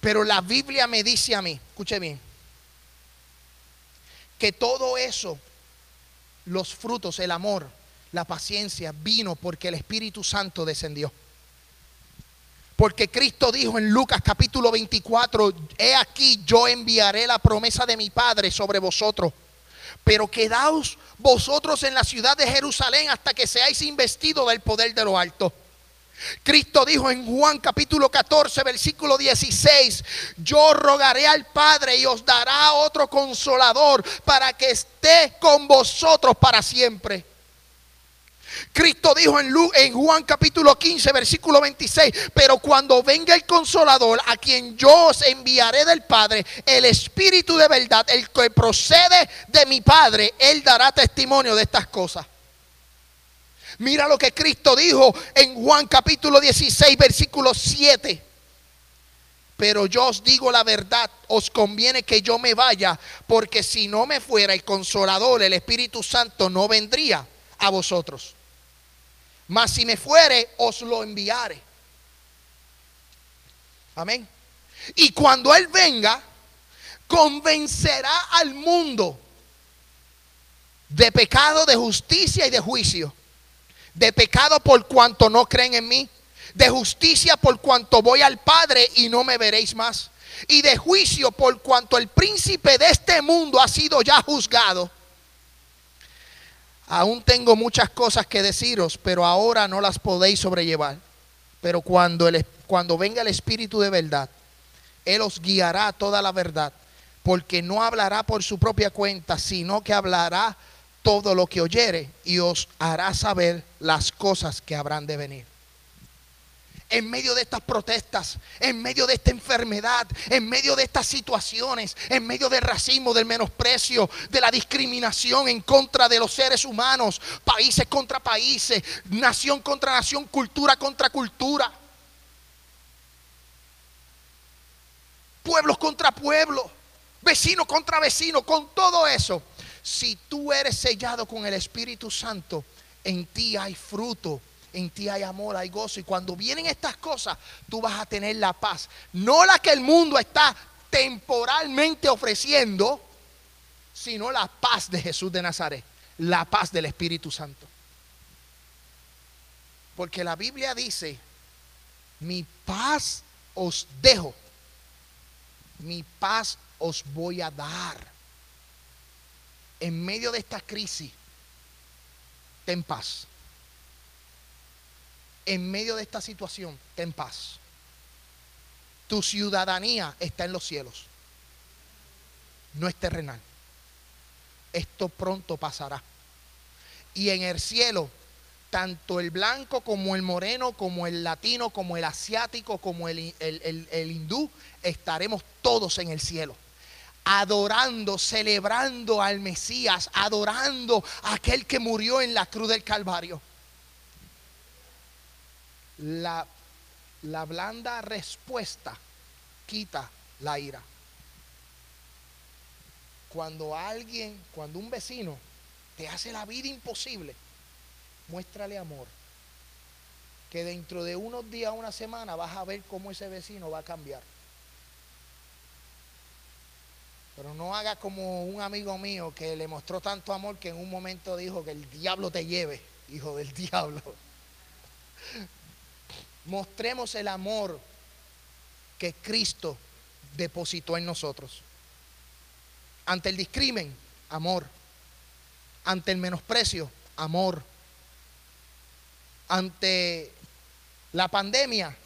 Pero la Biblia me dice a mí, escuche bien, que todo eso, los frutos, el amor, la paciencia, vino porque el Espíritu Santo descendió. Porque Cristo dijo en Lucas capítulo 24, he aquí yo enviaré la promesa de mi Padre sobre vosotros. Pero quedaos vosotros en la ciudad de Jerusalén hasta que seáis investidos del poder de lo alto. Cristo dijo en Juan capítulo 14, versículo 16, yo rogaré al Padre y os dará otro consolador para que esté con vosotros para siempre. Cristo dijo en, en, Juan capítulo 15, versículo 26, pero cuando venga el consolador, a quien yo os enviaré del Padre, el Espíritu de verdad, el que procede de mi Padre, Él dará testimonio de estas cosas. Mira lo que Cristo dijo en Juan capítulo 16, versículo 7. Pero yo os digo la verdad, os conviene que yo me vaya, porque si no me fuera el consolador, el Espíritu Santo no vendría a vosotros. Mas si me fuere, os lo enviaré. Amén. Y cuando Él venga, convencerá al mundo de pecado, de justicia y de juicio de pecado por cuanto no creen en mí, de justicia por cuanto voy al Padre y no me veréis más, y de juicio por cuanto el príncipe de este mundo ha sido ya juzgado. Aún tengo muchas cosas que deciros, pero ahora no las podéis sobrellevar. Pero cuando, el, cuando venga el Espíritu de verdad, Él os guiará a toda la verdad, porque no hablará por su propia cuenta, sino que hablará todo lo que oyere y os hará saber las cosas que habrán de venir en medio de estas protestas, en medio de esta enfermedad, en medio de estas situaciones, en medio del racismo, del menosprecio, de la discriminación en contra de los seres humanos, países contra países, nación contra nación, cultura contra cultura, pueblos contra pueblos, vecino contra vecino, con todo eso. Si tú eres sellado con el Espíritu Santo, en ti hay fruto en ti hay amor, hay gozo. Y cuando vienen estas cosas, tú vas a tener la paz. No la que el mundo está temporalmente ofreciendo, sino la paz de Jesús de Nazaret, la paz del Espíritu Santo. Porque la Biblia dice, mi paz os dejo, mi paz os voy a dar. En medio de esta crisis, ten paz en medio de esta situación, ten paz. Tu ciudadanía está en los cielos, no es terrenal. Esto pronto pasará. Y en el cielo, tanto el blanco como el moreno, como el latino, como el asiático, como el, el hindú, estaremos todos en el cielo adorando, celebrando al Mesías, adorando a aquel que murió en la cruz del Calvario la, la blanda respuesta quita la ira. Cuando alguien, cuando un vecino te hace la vida imposible, muéstrale amor. Que dentro de unos días, una semana, vas a ver cómo ese vecino va a cambiar. Pero no haga como un amigo mío que le mostró tanto amor que en un momento dijo que el diablo te lleve, hijo del diablo. Mostremos el amor que Cristo depositó en nosotros. Ante el discrimen, amor. Ante el menosprecio, amor. Ante la pandemia,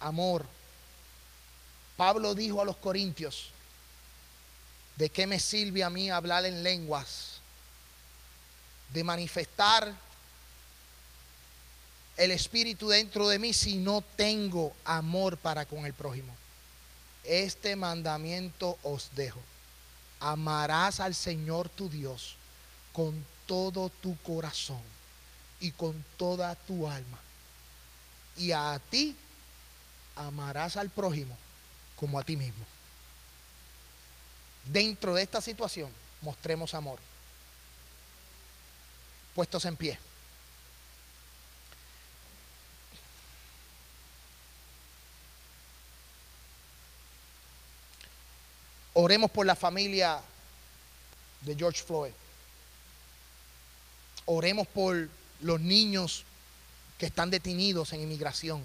amor. Pablo dijo a los corintios, ¿de qué me sirve a mí hablar en lenguas? De manifestar el Espíritu dentro de mí si no tengo amor para con el prójimo. Este mandamiento os dejo. Amarás al Señor tu Dios con todo tu corazón y con toda tu alma. Y a ti amarás al prójimo como a ti mismo. Dentro de esta situación mostremos amor. Puestos en pie. Oremos por la familia de George Floyd. Oremos por los niños que están detenidos en inmigración.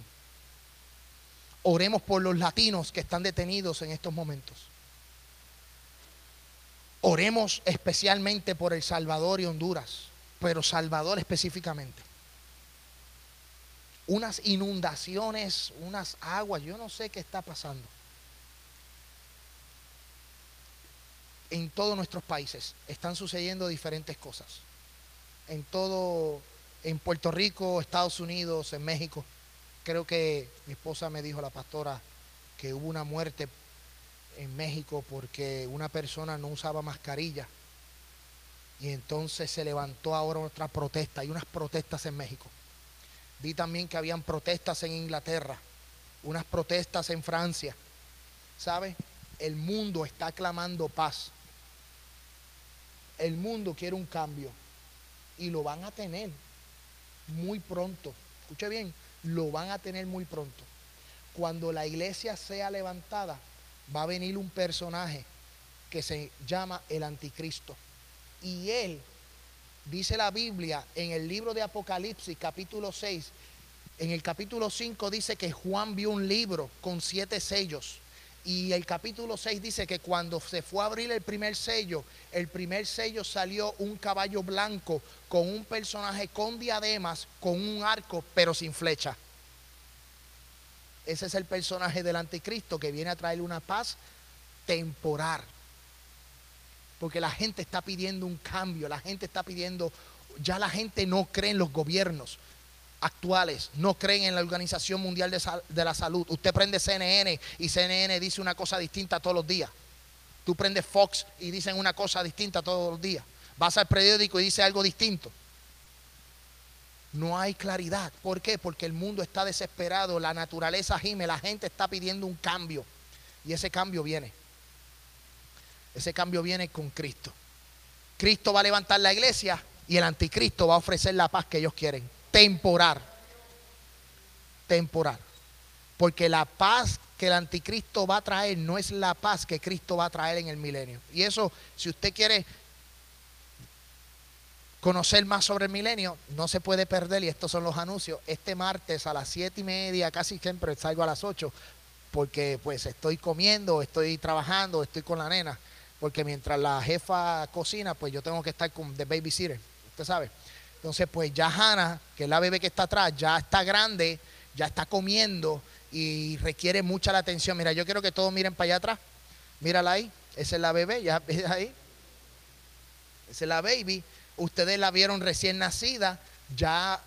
Oremos por los latinos que están detenidos en estos momentos. Oremos especialmente por El Salvador y Honduras, pero Salvador específicamente. Unas inundaciones, unas aguas, yo no sé qué está pasando. En todos nuestros países están sucediendo diferentes cosas. En todo, en Puerto Rico, Estados Unidos, en México. Creo que mi esposa me dijo, la pastora, que hubo una muerte en México porque una persona no usaba mascarilla. Y entonces se levantó ahora otra protesta. Hay unas protestas en México. Vi también que habían protestas en Inglaterra, unas protestas en Francia. ¿Sabe? El mundo está clamando paz. El mundo quiere un cambio y lo van a tener muy pronto. Escuche bien, lo van a tener muy pronto. Cuando la iglesia sea levantada, va a venir un personaje que se llama el anticristo. Y él, dice la Biblia en el libro de Apocalipsis capítulo 6, en el capítulo 5 dice que Juan vio un libro con siete sellos y el capítulo 6 dice que cuando se fue a abrir el primer sello, el primer sello salió un caballo blanco con un personaje con diademas, con un arco, pero sin flecha. ese es el personaje del anticristo que viene a traer una paz temporal. Porque la gente está pidiendo un cambio, la gente está pidiendo, ya la gente no cree en los gobiernos actuales, no creen en la Organización Mundial de, la Salud. Usted prende CNN y CNN dice una cosa distinta todos los días. Tú prendes Fox y dicen una cosa distinta todos los días. Vas al periódico y dice algo distinto. No hay claridad. ¿Por qué? Porque el mundo está desesperado, la naturaleza gime, la gente está pidiendo un cambio. Y ese cambio viene. Ese cambio viene con Cristo. Cristo va a levantar la iglesia y el anticristo va a ofrecer la paz que ellos quieren. Temporal. Temporal. Porque la paz que el anticristo va a traer no es la paz que Cristo va a traer en el milenio. Y eso, si usted quiere conocer más sobre el milenio, no se puede perder, y estos son los anuncios, este martes a las siete y media, casi siempre salgo a las 8, porque pues estoy comiendo, estoy trabajando, estoy con la nena, porque mientras la jefa cocina, pues yo tengo que estar con the babysitter, usted sabe. Entonces, pues ya Hannah, que es la bebé que está atrás, ya está grande, ya está comiendo, y requiere mucha la atención. Mira, yo quiero que todos miren para allá atrás. Mírala ahí. Esa es la bebé, ya ves ahí. Esa es la baby. Ustedes la vieron recién nacida. Ya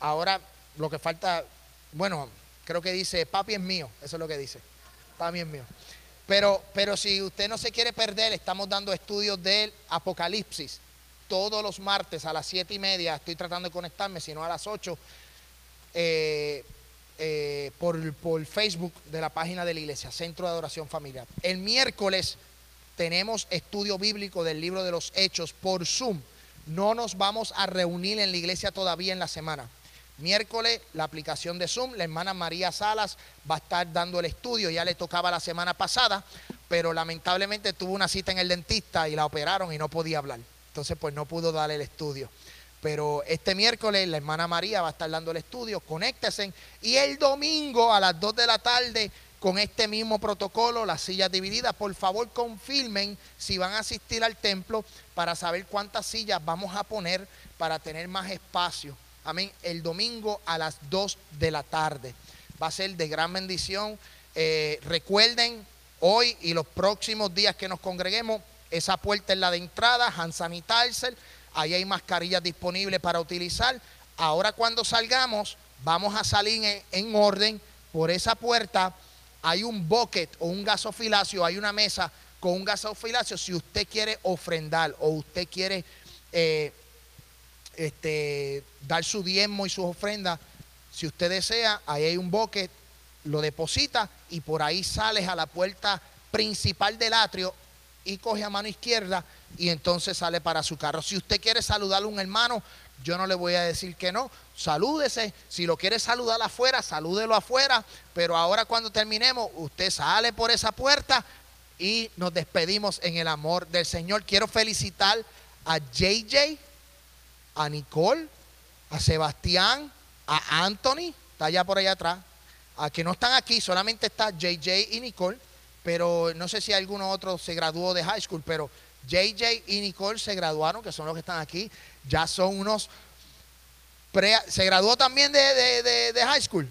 ahora lo que falta, bueno, creo que dice, papi es mío. Eso es lo que dice. Papi es mío. Pero, pero si usted no se quiere perder, estamos dando estudios del Apocalipsis. Todos los martes a las siete y media estoy tratando de conectarme, si no a las ocho. Eh, eh, por, por Facebook de la página de la iglesia, Centro de Adoración Familiar. El miércoles tenemos estudio bíblico del libro de los Hechos por Zoom. No nos vamos a reunir en la iglesia todavía en la semana. Miércoles, la aplicación de Zoom, la hermana María Salas va a estar dando el estudio, ya le tocaba la semana pasada, pero lamentablemente tuvo una cita en el dentista y la operaron y no podía hablar. Entonces, pues no pudo dar el estudio. Pero este miércoles la hermana María va a estar dando el estudio, conéctense. Y el domingo a las 2 de la tarde, con este mismo protocolo, las sillas divididas, por favor confirmen si van a asistir al templo para saber cuántas sillas vamos a poner para tener más espacio. Amén. El domingo a las 2 de la tarde. Va a ser de gran bendición. Eh, recuerden, hoy y los próximos días que nos congreguemos, esa puerta es la de entrada, hand sanitizer ahí hay mascarillas disponibles para utilizar. Ahora cuando salgamos, vamos a salir en, orden. Por esa puerta hay un bucket o un gasofilacio, hay una mesa con un gasofilacio. Si usted quiere ofrendar o usted quiere eh, este, dar su diezmo y su ofrenda, si usted desea, ahí hay un bucket, lo deposita y por ahí sales a la puerta principal del atrio y coge a mano izquierda y entonces sale para su carro. Si usted quiere saludar a un hermano, yo no le voy a decir que no. Salúdese. Si lo quiere saludar afuera, salúdelo afuera. Pero ahora cuando terminemos, usted sale por esa puerta y nos despedimos en el amor del Señor. Quiero felicitar a JJ, a Nicole, a Sebastián, a Anthony, está allá por allá atrás. A que no están aquí, solamente está JJ y Nicole pero no sé si alguno otro se graduó de high school, pero JJ y Nicole se graduaron, que son los que están aquí, ya son unos... ¿Se graduó también de, high school?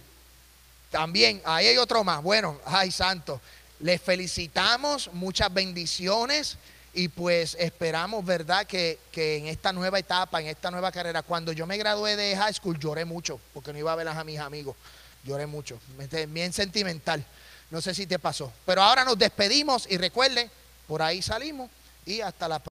También, ahí hay otro más. Bueno, ay santo, les felicitamos, muchas bendiciones y pues esperamos, ¿verdad? Que, que, en esta nueva etapa, en esta nueva carrera, cuando yo me gradué de high school lloré mucho, porque no iba a ver a mis amigos, lloré mucho, bien sentimental. No sé si te pasó. Pero ahora nos despedimos y recuerden, por ahí salimos y hasta la próxima.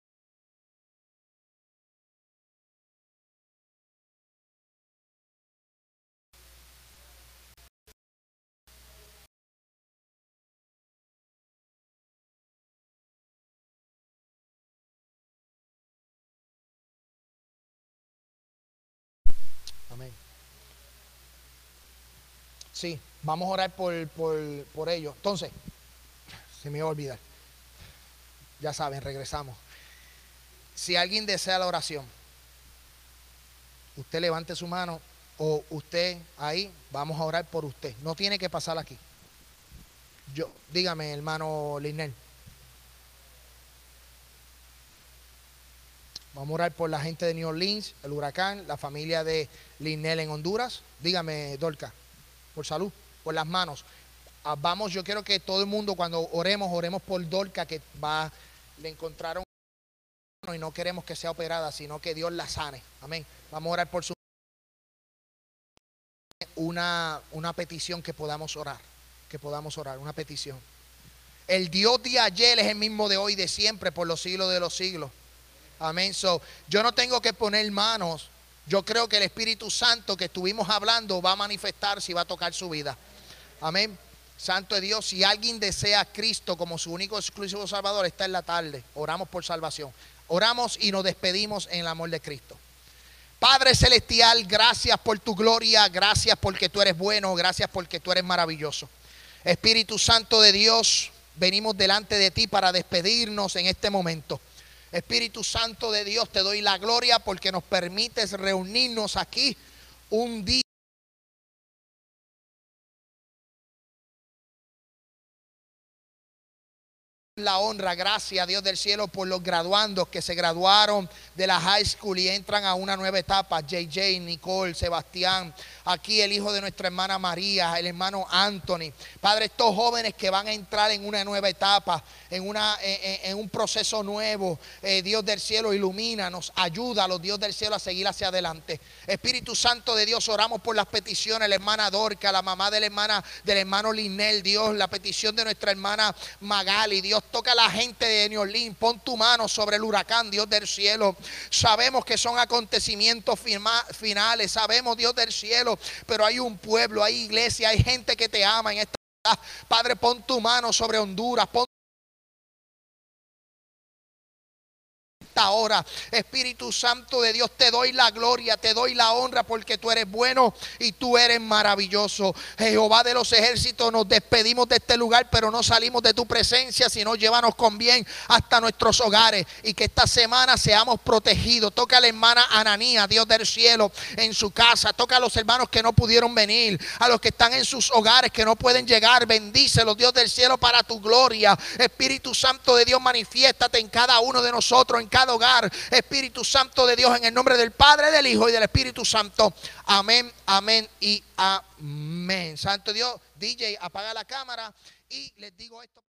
Sí. Vamos a orar por, por, ello. Entonces, se me iba a olvidar. Ya saben, regresamos. Si alguien desea la oración, usted levante su mano o usted ahí, vamos a orar por usted. No tiene que pasar aquí. Yo, dígame, hermano Linel. Vamos a orar por la gente de New Orleans, el huracán, la familia de Linel en Honduras. Dígame, Dolca, por salud. por las manos. Ah, vamos, yo quiero que todo el mundo cuando oremos, oremos por Dorca que va, le encontraron y no queremos que sea operada, sino que Dios la sane. Amén. Vamos a orar por su una, una petición que podamos orar, que podamos orar, una petición. El Dios de ayer es el mismo de hoy, de siempre, por los siglos de los siglos. Amén. So, yo no tengo que poner manos. Yo creo que el Espíritu Santo que estuvimos hablando va a manifestarse y va a tocar su vida. Amén. Santo de Dios, si alguien desea a Cristo como su único exclusivo Salvador, está en la tarde. Oramos por salvación. Oramos y nos despedimos en el amor de Cristo. Padre Celestial, gracias por tu gloria, gracias porque tú eres bueno, gracias porque tú eres maravilloso. Espíritu Santo de Dios, venimos delante de ti para despedirnos en este momento. Espíritu Santo de Dios, te doy la gloria porque nos permites reunirnos aquí un día. La honra, gracias a Dios del cielo por los graduandos que se graduaron de la high school y entran a una nueva etapa. JJ, Nicole, Sebastián, aquí el hijo de nuestra hermana María, el hermano Anthony. Padre, estos jóvenes que van a entrar en una nueva etapa, en, una, en, un proceso nuevo. Eh, Dios del cielo, ilumínanos, los Dios del cielo, a seguir hacia adelante. Espíritu Santo de Dios, oramos por las peticiones, la hermana Dorca, la mamá de la hermana, del hermano Linel, Dios, la petición de nuestra hermana Magali, Dios toca a la gente de New pon tu mano sobre el huracán, Dios del cielo. Sabemos que son acontecimientos finales, sabemos, Dios del cielo, pero hay un pueblo, hay iglesia, hay gente que te ama en esta Padre, pon tu mano sobre Honduras, pon ahora. Espíritu Santo de Dios, te doy la gloria, te doy la honra porque tú eres bueno y tú eres maravilloso. Jehová de los ejércitos, nos despedimos de este lugar, pero no salimos de tu presencia, sino llévanos con bien hasta nuestros hogares y que esta semana seamos protegidos. Toca a la hermana Ananía, Dios del cielo, en su casa. Toca a los hermanos que no pudieron venir, a los que están en sus hogares, que no pueden llegar. Bendícelos, Dios del cielo, para tu gloria. Espíritu Santo de Dios, manifiéstate en cada uno de nosotros, en hogar. Espíritu Santo de Dios, en el nombre del Padre, del Hijo y del Espíritu Santo. Amén, amén y amén. Santo Dios, DJ, apaga la cámara y les digo esto.